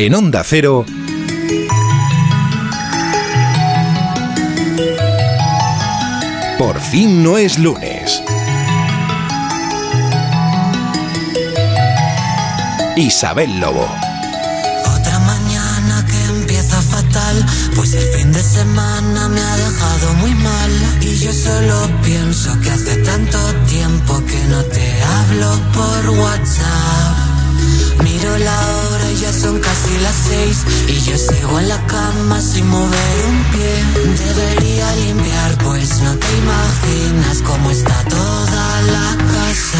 En Onda Cero. Por fin no es lunes. Isabel Lobo. Otra mañana que empieza fatal, pues el fin de semana me ha dejado muy mal. Y yo solo pienso que hace tanto tiempo que no te hablo por WhatsApp. Miro la hora ya son casi las seis y yo sigo en la cama sin mover un pie. Debería limpiar, pues no te imaginas cómo está toda la casa.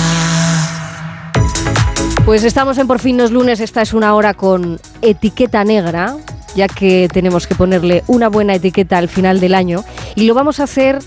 Pues estamos en Por fin los lunes, esta es una hora con etiqueta negra, ya que tenemos que ponerle una buena etiqueta al final del año y lo vamos a hacer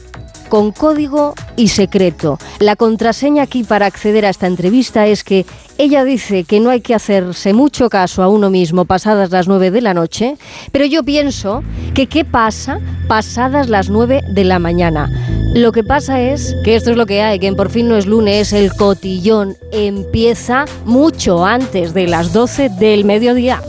con código y secreto. La contraseña aquí para acceder a esta entrevista es que ella dice que no hay que hacerse mucho caso a uno mismo pasadas las 9 de la noche, pero yo pienso que qué pasa pasadas las 9 de la mañana. Lo que pasa es que esto es lo que hay, que en por fin no es lunes, el cotillón empieza mucho antes de las 12 del mediodía.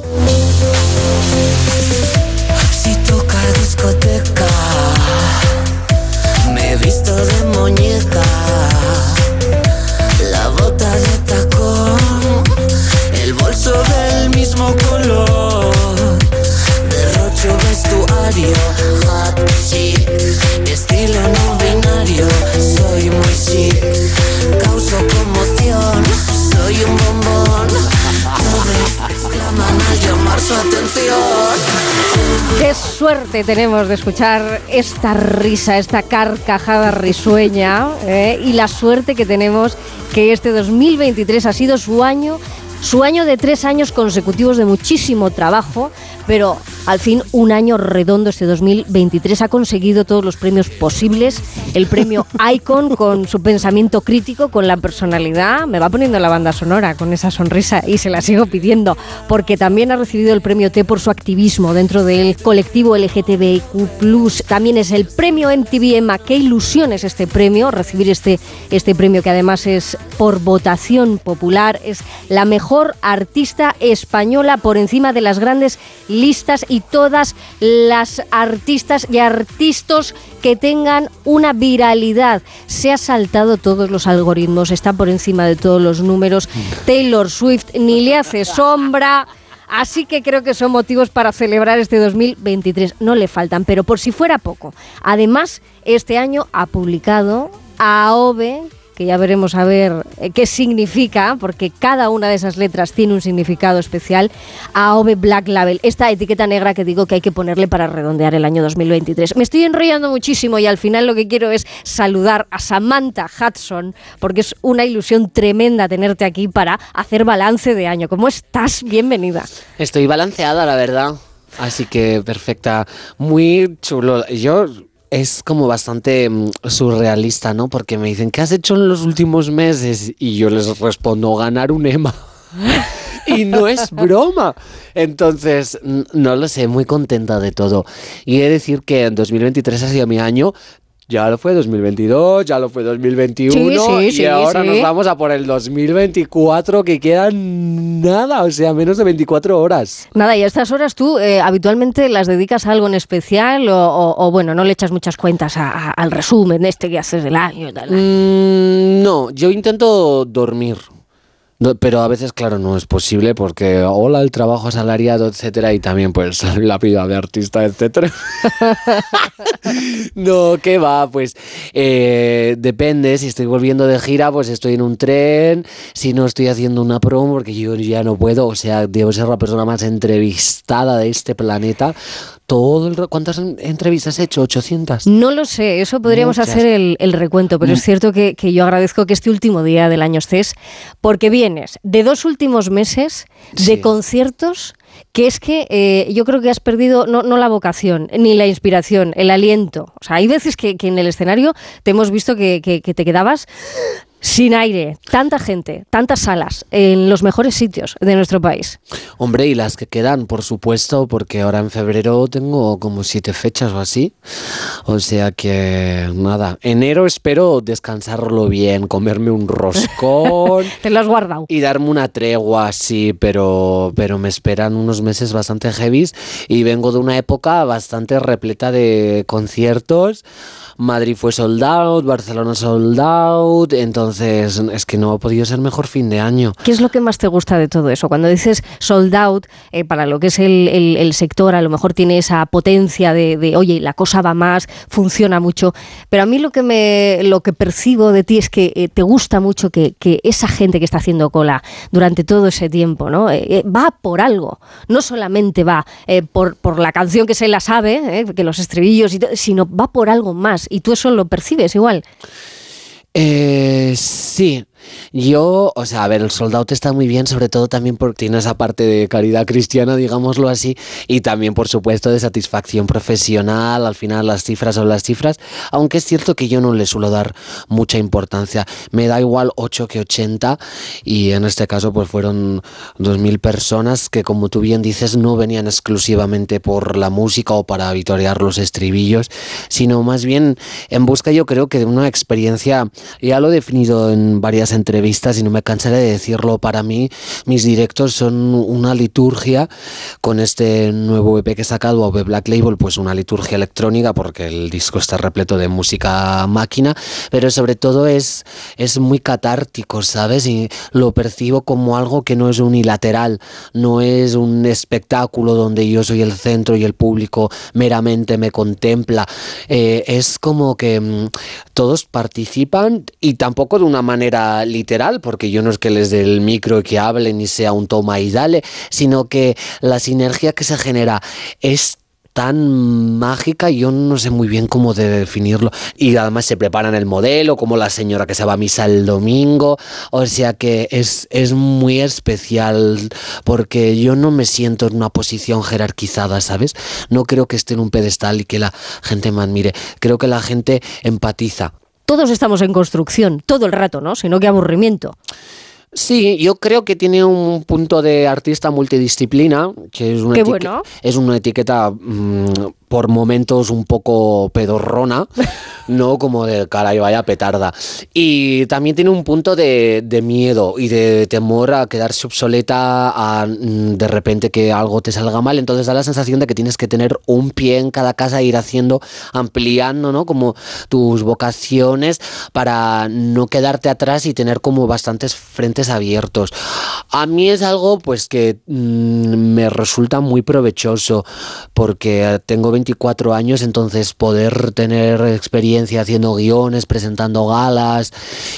Suerte tenemos de escuchar esta risa, esta carcajada risueña ¿eh? y la suerte que tenemos que este 2023 ha sido su año, su año de tres años consecutivos de muchísimo trabajo, pero al fin un año redondo este 2023 ha conseguido todos los premios posibles, el premio Icon con su pensamiento crítico, con la personalidad, me va poniendo la banda sonora con esa sonrisa y se la sigo pidiendo, porque también ha recibido el premio T por su activismo dentro del colectivo LGTBIQ+, también es el premio MTV Emma, qué ilusión es este premio, recibir este, este premio que además es por votación popular, es la mejor artista española por encima de las grandes listas y todas las artistas y artistas que tengan una viralidad. Se ha saltado todos los algoritmos, está por encima de todos los números. Taylor Swift ni le hace sombra. Así que creo que son motivos para celebrar este 2023. No le faltan, pero por si fuera poco. Además, este año ha publicado AOVE, que ya veremos a ver eh, qué significa, porque cada una de esas letras tiene un significado especial, AOVE Black Label, esta etiqueta negra que digo que hay que ponerle para redondear el año 2023. Me estoy enrollando muchísimo y al final lo que quiero es saludar a Samantha Hudson, porque es una ilusión tremenda tenerte aquí para hacer balance de año. ¿Cómo estás? Bienvenida. Estoy balanceada, la verdad. Así que perfecta. Muy chulo. Yo es como bastante mm, surrealista, ¿no? Porque me dicen, ¿qué has hecho en los últimos meses? Y yo les respondo, ganar un EMA. y no es broma. Entonces, no lo sé, muy contenta de todo. Y he de decir que en 2023 ha sido mi año. Ya lo fue 2022, ya lo fue 2021 Sí, sí, y sí, ahora nos vamos a por el 2024 que quedan nada, o sea, menos de 24 horas. Nada, y a estas horas tú eh, habitualmente las dedicas a algo en especial o, o- o, bueno, no le echas muchas cuentas a- a- al resumen este que haces del año tal. Mm, no, yo intento dormir. No, pero a veces, claro, no es posible porque, hola, el trabajo asalariado, etcétera, y también, pues, la vida de artista, etcétera. no, ¿qué va? Pues, eh, depende. Si estoy volviendo de gira, pues estoy en un tren. Si no estoy haciendo una promo, porque yo ya no puedo, o sea, debo ser la persona más entrevistada de este planeta. Todo el, ra- ¿Cuántas en- entrevistas he hecho? ¿800? No lo sé, eso podríamos Muchas. hacer el, el recuento, pero Mm. es cierto que, que yo agradezco que este último día del año estés, porque vienes de dos últimos meses de Sí. conciertos que es que eh, yo creo que has perdido no, no la vocación, ni la inspiración, el aliento. O sea, hay veces que, que en el escenario te hemos visto que, que- que te quedabas sin aire, tanta gente, tantas salas, en los mejores sitios de nuestro país. Hombre, y las que quedan, por supuesto, porque ahora en febrero tengo como siete fechas o así. O sea que nada, enero espero descansarlo bien, comerme un roscón. Te lo has guardado. Y darme una tregua, sí, pero, pero me esperan unos meses bastante heavies y vengo de una época bastante repleta de conciertos. Madrid fue sold out, Barcelona sold out, entonces es que no ha podido ser mejor fin de año. ¿Qué es lo que más te gusta de todo eso? Cuando dices sold out, eh, para lo que es el, sector, a lo mejor tiene esa potencia de, oye, la cosa va más, funciona mucho, pero a mí lo que, me, lo que percibo de ti es que eh, te gusta mucho que, esa gente que está haciendo cola durante todo ese tiempo, ¿no? Eh, va por algo, no solamente va por, por la canción que se la sabe, que los estribillos, y sino va por algo más, y tú eso lo percibes igual. Eh, sí, yo, o sea, a ver, el soldado está muy bien, sobre todo también porque tiene esa parte de caridad cristiana, digámoslo así, y también, por supuesto, de satisfacción profesional. Al final, las cifras son las cifras, aunque es cierto que yo no le suelo dar mucha importancia. Me da igual 8 que 80, y en este caso, pues fueron 2.000 personas que, como tú bien dices, no venían exclusivamente por la música o para vitorear los estribillos, sino más bien en busca, yo creo que de una experiencia, ya lo he definido en varias entrevistas y no me cansaré de decirlo, para mí mis directos son una liturgia con este nuevo EP que he sacado, OV Black Label, pues una liturgia electrónica porque el disco está repleto de música máquina, pero sobre todo es, es muy catártico, ¿sabes? Y lo percibo como algo que no es unilateral, no es un espectáculo donde yo soy el centro y el público meramente me contempla, Eh, es como que mm, todos participan y tampoco de una manera literal, porque yo no es que les dé el micro y que hablen y sea un toma y dale, sino que la sinergia que se genera es tan mágica, yo no sé muy bien cómo de definirlo. Y además se preparan el modelo, como la señora que se va a misa el domingo. O sea que es, es muy especial porque yo no me siento en una posición jerarquizada, ¿sabes? No creo que esté en un pedestal y que la gente me admire. Creo que la gente empatiza. Todos estamos en construcción, todo el rato, ¿no? Si no, qué aburrimiento. Sí, yo creo que tiene un punto de artista multidisciplina, que es una, Qué bueno. es una etiqueta mm, por momentos un poco pedorrona, no como de caray, vaya petarda. Y también tiene un punto de, de miedo y de temor a quedarse obsoleta, a mm, de repente que algo te salga mal. Entonces da la sensación de que tienes que tener un pie en cada casa e ir haciendo, ampliando, ¿no? Como tus vocaciones para no quedarte atrás y tener como bastantes frentes abiertos. A mí es algo pues que mm, me resulta muy provechoso porque tengo 24 años, entonces poder tener experiencia haciendo guiones, presentando galas,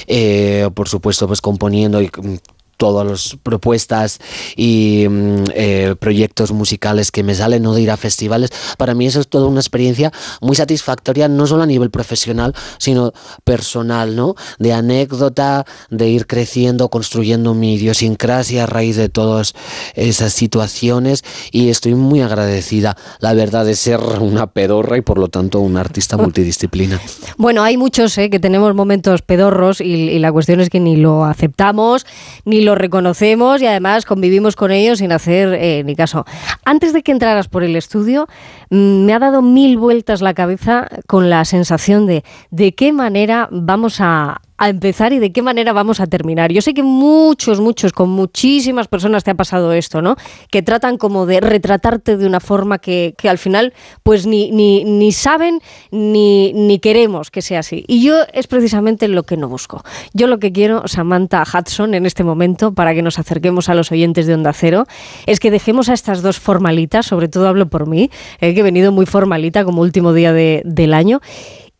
eh, por supuesto pues componiendo y mm, todas las propuestas y mm, eh, proyectos musicales que me salen, no de ir a festivales. Para mí eso es toda una experiencia muy satisfactoria, no solo a nivel profesional, sino personal, ¿no? De anécdota, de ir creciendo, construyendo mi idiosincrasia a raíz de todas esas situaciones y estoy muy agradecida, la verdad, de ser una pedorra y por lo tanto un artista multidisciplina. Bueno, hay muchos eh, que tenemos momentos pedorros y, y la cuestión es que ni lo aceptamos, ni lo reconocemos y además convivimos con ellos sin hacer eh, ni caso. Antes de que entraras por el estudio, mm, me ha dado mil vueltas la cabeza con la sensación de de qué manera vamos a, a empezar y de qué manera vamos a terminar. Yo sé que muchos, muchos, con muchísimas personas te ha pasado esto, ¿no? Que tratan como de retratarte de una forma que, que al final pues ni, ni, ni saben ni, ni queremos que sea así. Y yo es precisamente lo que no busco. Yo lo que quiero, Samantha Hudson, en este momento, para que nos acerquemos a los oyentes de Onda Cero, es que dejemos a estas dos formalitas, sobre todo hablo por mí, eh, que he venido muy formalita como último día de- del año,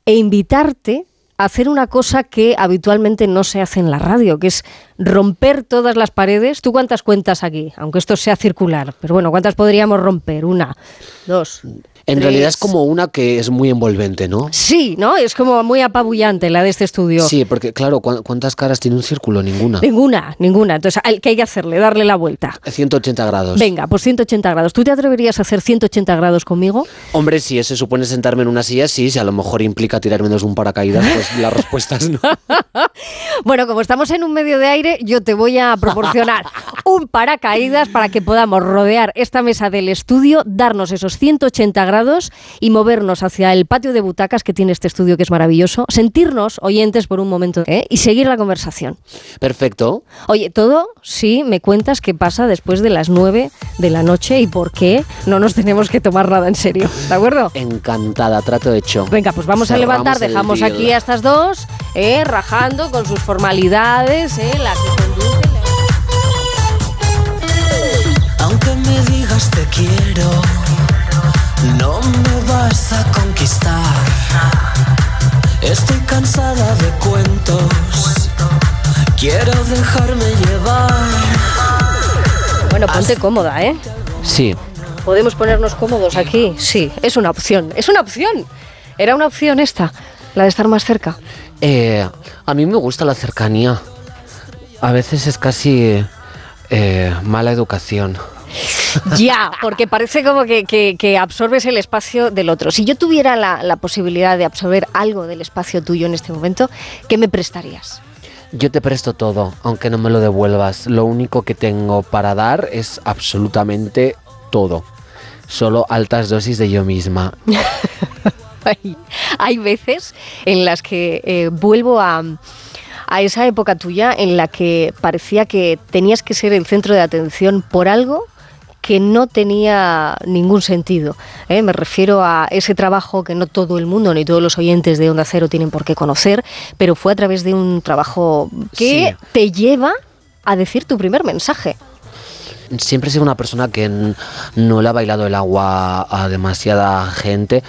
e invitarte hacer una cosa que habitualmente no se hace en la radio, que es romper todas las paredes. ¿Tú cuántas cuentas aquí? Aunque esto sea circular, pero bueno, ¿cuántas podríamos romper? Una, dos. En tres. realidad es como una que es muy envolvente, ¿no? Sí, ¿no? Es como muy apabullante la de este estudio. Sí, porque claro, ¿cu- ¿cuántas caras tiene un círculo? Ninguna. Ninguna, ninguna. Entonces, ¿qué hay que hacerle? Darle la vuelta. 180 grados. Venga, pues 180 grados. ¿Tú te atreverías a hacer 180 grados conmigo? Hombre, si se supone sentarme en una silla, sí, si a lo mejor implica tirarme de un paracaídas, pues la respuesta es no. Bueno, como estamos en un medio de aire, yo te voy a proporcionar un paracaídas para que podamos rodear esta mesa del estudio, darnos esos 180 grados y movernos hacia el patio de butacas que tiene este estudio que es maravilloso, sentirnos oyentes por un momento ¿eh? y seguir la conversación. Perfecto. Oye, todo sí me cuentas qué pasa después de las 9 de la noche y por qué no nos tenemos que tomar nada en serio. ¿De acuerdo? Encantada, trato hecho. Venga, pues vamos a levantar, dejamos aquí a estas dos, eh, rajando con sus formalidades, eh, la que conduce. Aunque me digas te quiero, no me vas a conquistar. Estoy cansada de cuentos, quiero dejarme llevar. Bueno, ponte cómoda, ¿eh? Sí, ¿Podemos ponernos cómodos aquí? Sí, es una opción, es una opción. Era una opción esta, la de estar más cerca. Eh, a mí me gusta la cercanía. A veces es casi eh, mala educación. Ya, porque parece como que, que- que absorbes el espacio del otro. Si yo tuviera la, la posibilidad de absorber algo del espacio tuyo en este momento, ¿qué me prestarías? Yo te presto todo, aunque no me lo devuelvas. Lo único que tengo para dar es absolutamente todo. Solo altas dosis de yo misma. Hay, hay veces en las que eh, vuelvo a, a esa época tuya en la que parecía que tenías que ser el centro de atención por algo que no tenía ningún sentido. ¿eh? Me refiero a ese trabajo que no todo el mundo ni todos los oyentes de Onda Cero tienen por qué conocer, pero fue a través de un trabajo que Sí. te lleva a decir tu primer mensaje. Siempre he sido una persona que no le ha bailado el agua a demasiada gente.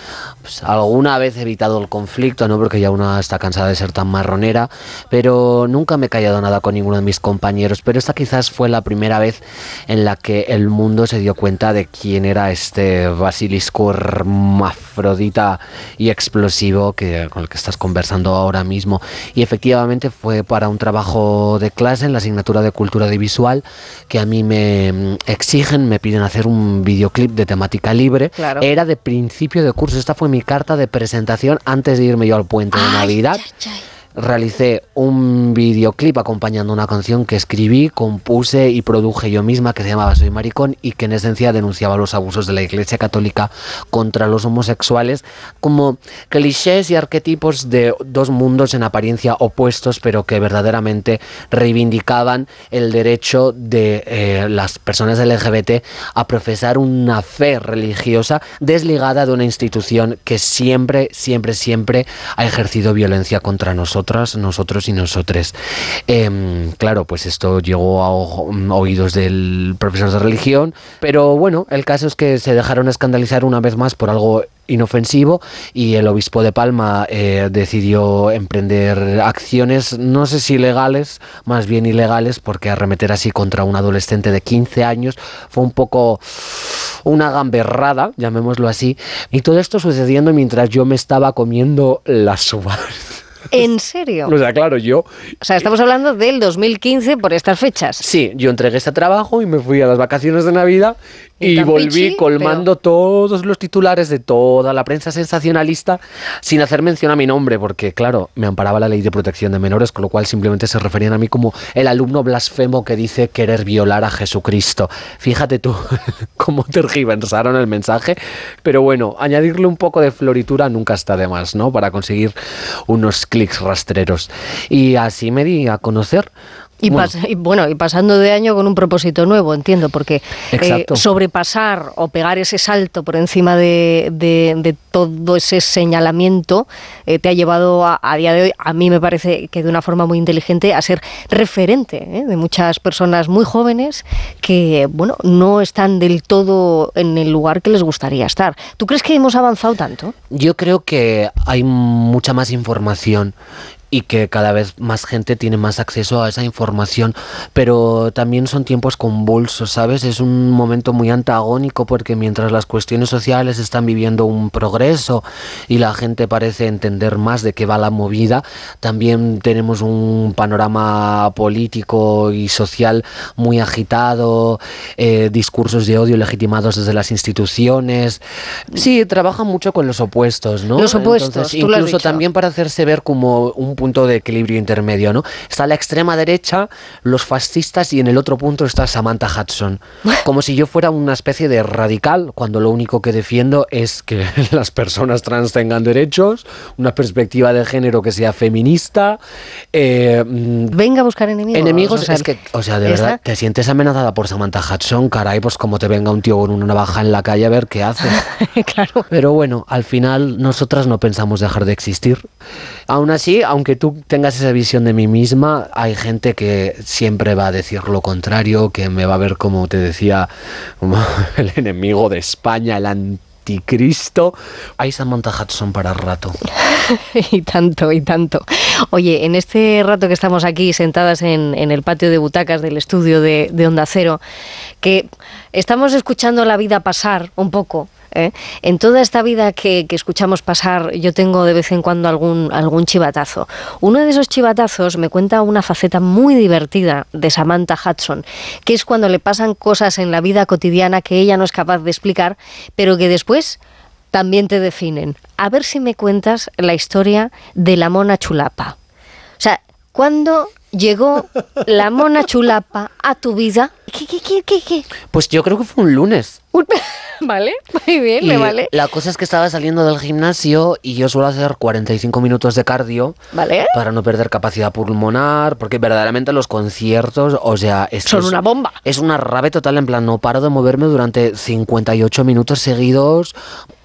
Pues, alguna vez he evitado el conflicto, no porque ya una está cansada de ser tan marronera, pero nunca me he callado nada con ninguno de mis compañeros. Pero esta quizás fue la primera vez en la que el mundo se dio cuenta de quién era este basilisco hermafrodita y explosivo que, con el que estás conversando ahora mismo. Y efectivamente fue para un trabajo de clase en la asignatura de cultura audiovisual que a mí me mm, exigen, me piden hacer un videoclip de temática libre. Claro. Era de principio de curso. Esta fue mi carta de presentación antes de irme yo al puente de Navidad. ay, ay. Realicé un videoclip acompañando una canción que escribí, compuse y produje yo misma que se llamaba Soy Maricón y que en esencia denunciaba los abusos de la Iglesia Católica contra los homosexuales como clichés y arquetipos de dos mundos en apariencia opuestos pero que verdaderamente reivindicaban el derecho de eh, las personas LGBT a profesar una fe religiosa desligada de una institución que siempre, siempre, siempre ha ejercido violencia contra nosotros y nosotres. Em, claro, pues esto llegó a oídos del profesor de religión, pero bueno, el caso es que se dejaron escandalizar una vez más por algo inofensivo y el obispo de Palma eh, decidió emprender acciones, no sé si legales, más bien ilegales, porque arremeter así contra un adolescente de 15 años fue un poco una gamberrada, llamémoslo así, y todo esto sucediendo mientras yo me estaba comiendo las uvas. ¿En serio? O sea, claro, yo O sea, estamos hablando del 2015 por estas fechas. Sí, yo entregué este trabajo y me fui a las vacaciones de Navidad y volví colmando todos los titulares de toda la prensa sensacionalista sin hacer mención a mi nombre, porque claro, me amparaba la ley de protección de menores, con lo cual simplemente se referían a mí como el alumno blasfemo que dice querer violar a Jesucristo. Fíjate tú cómo tergiversaron el mensaje, pero bueno, añadirle un poco de floritura nunca está de más, ¿no? Para conseguir unos clics rastreros. Y así me di a conocer. Y, Bueno, pas- y bueno, y pasando de año con un propósito nuevo, entiendo, porque eh, sobrepasar o pegar ese salto por encima de, de- de todo ese señalamiento eh, te ha llevado a, a día de hoy, a mí me parece que de una forma muy inteligente, a ser referente ¿eh? de muchas personas muy jóvenes que, bueno, no están del todo en el lugar que les gustaría estar. ¿Tú crees que hemos avanzado tanto? Yo creo que hay mucha más información y que cada vez más gente tiene más acceso a esa información, pero también son tiempos convulsos, ¿sabes? Es un momento muy antagónico porque mientras las cuestiones sociales están viviendo un progreso y la gente parece entender más de qué va la movida, también tenemos un panorama político y social muy agitado, eh, discursos de odio legitimados desde las instituciones. Sí, trabaja mucho con los opuestos, ¿no? Los opuestos, Entonces, lo incluso dicho. también para hacerse ver como un punto de equilibrio intermedio, ¿no? Está la extrema derecha, los fascistas y en el otro punto está Samantha Hudson. Como si yo fuera una especie de radical, cuando lo único que defiendo es que las personas trans tengan derechos, una perspectiva de género que sea feminista. eh, mm, Venga a buscar enemigos. Enemigos, o sea, es que, o sea, de esta- verdad, te sientes amenazada por Samantha Hudson, caray, pues como te venga un tío con una navaja en la calle a ver qué haces. claro. Pero bueno, al final nosotras no pensamos dejar de existir. Aún así, aunque tú tengas esa visión de mí misma, hay gente que siempre va a decir lo contrario, que me va a ver como te decía, el enemigo de España, el anticristo. Hay Samantha Hudson para rato. y tanto, y tanto. Oye, en este rato que estamos aquí sentadas en, el patio de butacas del estudio de Onda Cero, que estamos escuchando la vida pasar un poco. ¿Eh? En toda esta vida que, que escuchamos pasar, yo tengo de vez en cuando algún, algún chivatazo. Uno de esos chivatazos me cuenta una faceta muy divertida de Samantha Hudson, que es cuando le pasan cosas en la vida cotidiana que ella no es capaz de explicar, pero que después también te definen. A ver si me cuentas la historia de la mona chulapa. O sea, ¿cuándo llegó la mona chulapa a tu vida? ¿Qué, qué, qué, qué, qué? Pues yo creo que fue un lunes. Un- vale, muy bien, me Y vale. La cosa es que estaba saliendo del gimnasio y yo suelo hacer 45 minutos de cardio Vale. para no perder capacidad pulmonar, porque verdaderamente los conciertos, o sea, es Son es- una bomba. Es una rave total, en plan, no paro de moverme durante 58 minutos seguidos.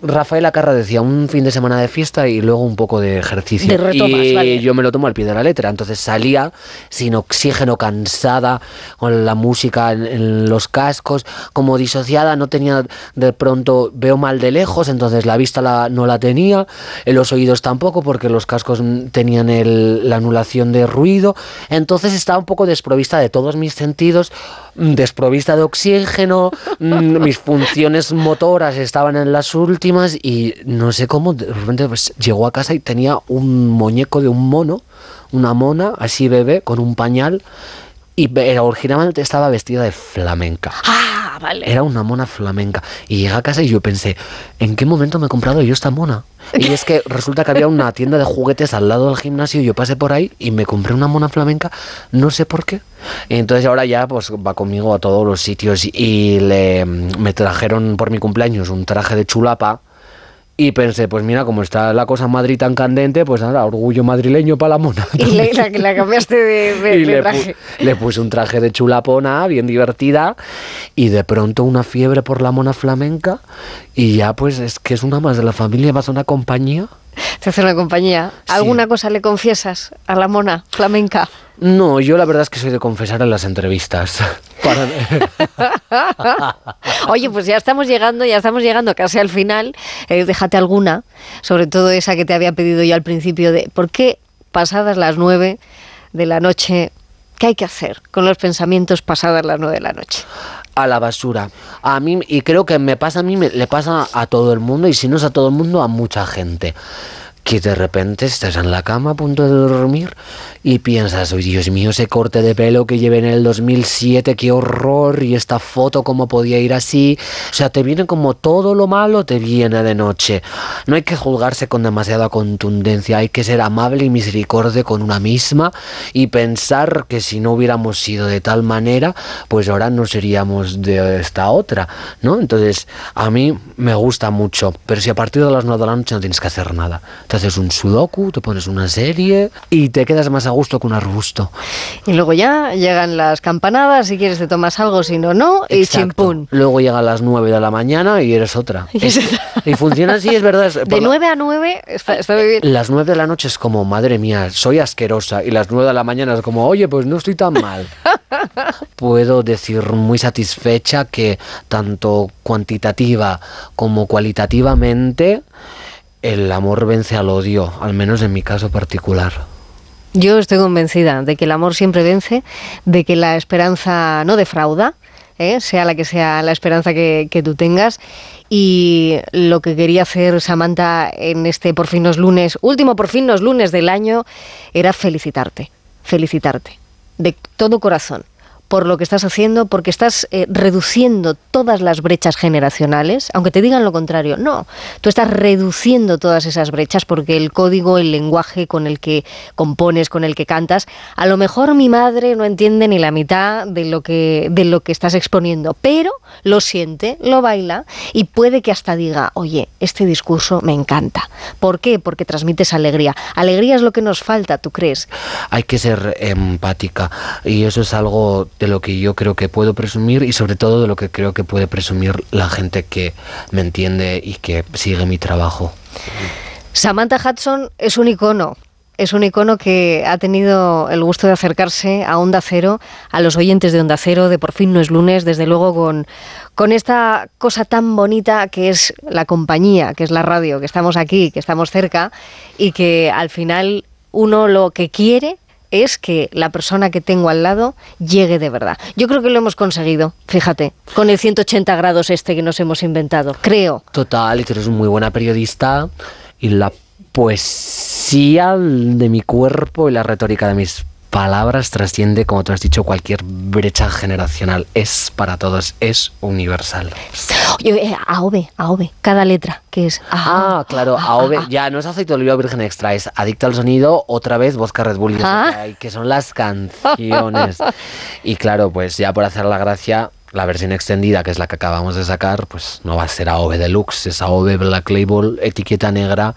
Rafael Acarra decía un fin de semana de fiesta y luego un poco de ejercicio. De retomas, y vale. yo me lo tomo al pie de la letra. Entonces salía sin oxígeno, cansada, con la música en, los cascos, como disociada, no tenía de pronto, veo mal de lejos, entonces la vista no la tenía, en los oídos tampoco, porque los cascos tenían el- la anulación de ruido, entonces estaba un poco desprovista de todos mis sentidos, mm, desprovista de oxígeno, mm, mis funciones motoras estaban en las últimas y no sé cómo, de repente pues, llegó a casa y tenía un muñeco de un mono, una mona, así bebé, con un pañal. Y originalmente estaba vestida de flamenca. Ah, vale. Era una mona flamenca. Y llegué a casa y yo pensé, ¿en qué momento me he comprado yo esta mona? Y es que resulta que había una tienda de juguetes al lado del gimnasio y yo pasé por ahí y me compré una mona flamenca, no sé por qué. Y entonces ahora ya pues va conmigo a todos los sitios y le, me trajeron por mi cumpleaños un traje de chulapa. Y pensé, pues mira, como está la cosa en Madrid tan candente, pues nada, orgullo madrileño para la mona. Y le, la, la cambiaste de, de- y de le, pu- le puse un traje de chulapona, bien divertida, y de pronto una fiebre por la mona flamenca, y ya pues es que es una más de la familia, vas a una compañía. Te hace una compañía. Sí. ¿Alguna cosa le confiesas a la mona flamenca? No, yo la verdad es que soy de confesar en las entrevistas. Para- Oye, pues ya estamos llegando, ya estamos llegando casi al final. Eh, déjate alguna, sobre todo esa que te había pedido yo al principio de ¿por qué pasadas las nueve de la noche? ¿Qué hay que hacer con los pensamientos pasadas las nueve de la noche? A la basura. A mí, y creo que me pasa a mí, me- le pasa a todo el mundo, y si no es a todo el mundo, a mucha gente. Que de repente estás en la cama a punto de dormir y piensas, "Uy, Dios mío, ese corte de pelo que llevé en el 2007, qué horror, y esta foto, cómo podía ir así. O sea, te viene como todo lo malo, te viene de noche. No hay que juzgarse con demasiada contundencia, hay que ser amable y misericorde con una misma y pensar que si no hubiéramos sido de tal manera, pues ahora no seríamos de esta otra, ¿no? Entonces, a mí me gusta mucho, pero si a partir de las 9 de la noche no tienes que hacer nada, te haces un sudoku, te pones una serie y te quedas más a gusto que un arbusto. Y luego ya llegan las campanadas, si quieres te tomas algo, si no, no, y chimpún. Luego llega a las 9 de la mañana y eres otra. Y es. Y funciona así, es verdad. es- De la- 9 a 9 está, está muy bien. Las 9 de la noche es como, madre mía, soy asquerosa. Y las 9 de la mañana es como, oye, pues no estoy tan mal. Puedo decir muy satisfecha que tanto cuantitativa como cualitativamente el amor vence al odio, al menos en mi caso particular. Yo estoy convencida de que el amor siempre vence, de que la esperanza no defrauda, ¿eh? sea la que sea la esperanza que, que tú tengas. Y lo que quería hacer Samantha en este Por fin los lunes, último Por fin los lunes del año, era felicitarte, felicitarte, de todo corazón, por lo que estás haciendo, porque estás eh, reduciendo todas las brechas generacionales, aunque te digan lo contrario. No, tú estás reduciendo todas esas brechas porque el código, el lenguaje con el que compones, con el que cantas, a lo mejor mi madre no entiende ni la mitad de lo que, de lo que estás exponiendo, pero lo siente, lo baila y puede que hasta diga, oye, este discurso me encanta. ¿Por qué? Porque transmites alegría. Alegría es lo que nos falta, ¿tú crees? Hay que ser empática y eso es algo de lo que yo creo que puedo presumir y sobre todo de lo que creo que puede presumir la gente que me entiende y que sigue mi trabajo. Samantha Hudson es un icono. Es un icono que ha tenido el gusto de acercarse a Onda Cero, a los oyentes de Onda Cero, de Por fin no es lunes, desde luego con, con esta cosa tan bonita que es la compañía, que es la radio, que estamos aquí, que estamos cerca y que al final uno lo que quiere es que la persona que tengo al lado llegue de verdad. Yo creo que lo hemos conseguido, fíjate, con el 180 grados este que nos hemos inventado, creo. Total, y tú eres muy buena periodista y la poesía de mi cuerpo y la retórica de mis palabras trasciende, como tú has dicho, cualquier brecha generacional. Es para todos, es universal. Oye, eh, AOV, AOV, cada letra, que es... Ah, claro, AOV, ya no es aceite de oliva virgen extra, es adicto al sonido, otra vez Vodka Red Bull, y Ah. que son las canciones. y claro, pues ya por hacer la gracia, la versión extendida, que es la que acabamos de sacar, pues no va a ser AOV Deluxe, es AOV Black Label, etiqueta negra.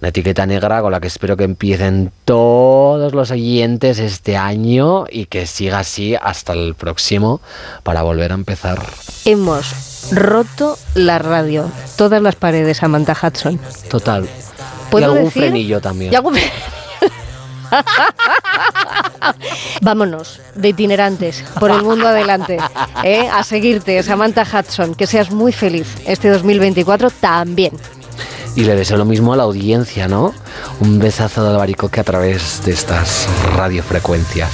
Una etiqueta negra con la que espero que empiecen todos los oyentes este año y que siga así hasta el próximo para volver a empezar. Hemos roto la radio, todas las paredes, Samantha Hudson. Total. Y ¿Puedo algún decir? frenillo también. Y algún Vámonos, de itinerantes, por el mundo adelante, ¿eh? a seguirte, Samantha Hudson, que seas muy feliz este 2024 también. Y le deseo lo mismo a la audiencia, ¿no? Un besazo de albaricoque a través de estas radiofrecuencias.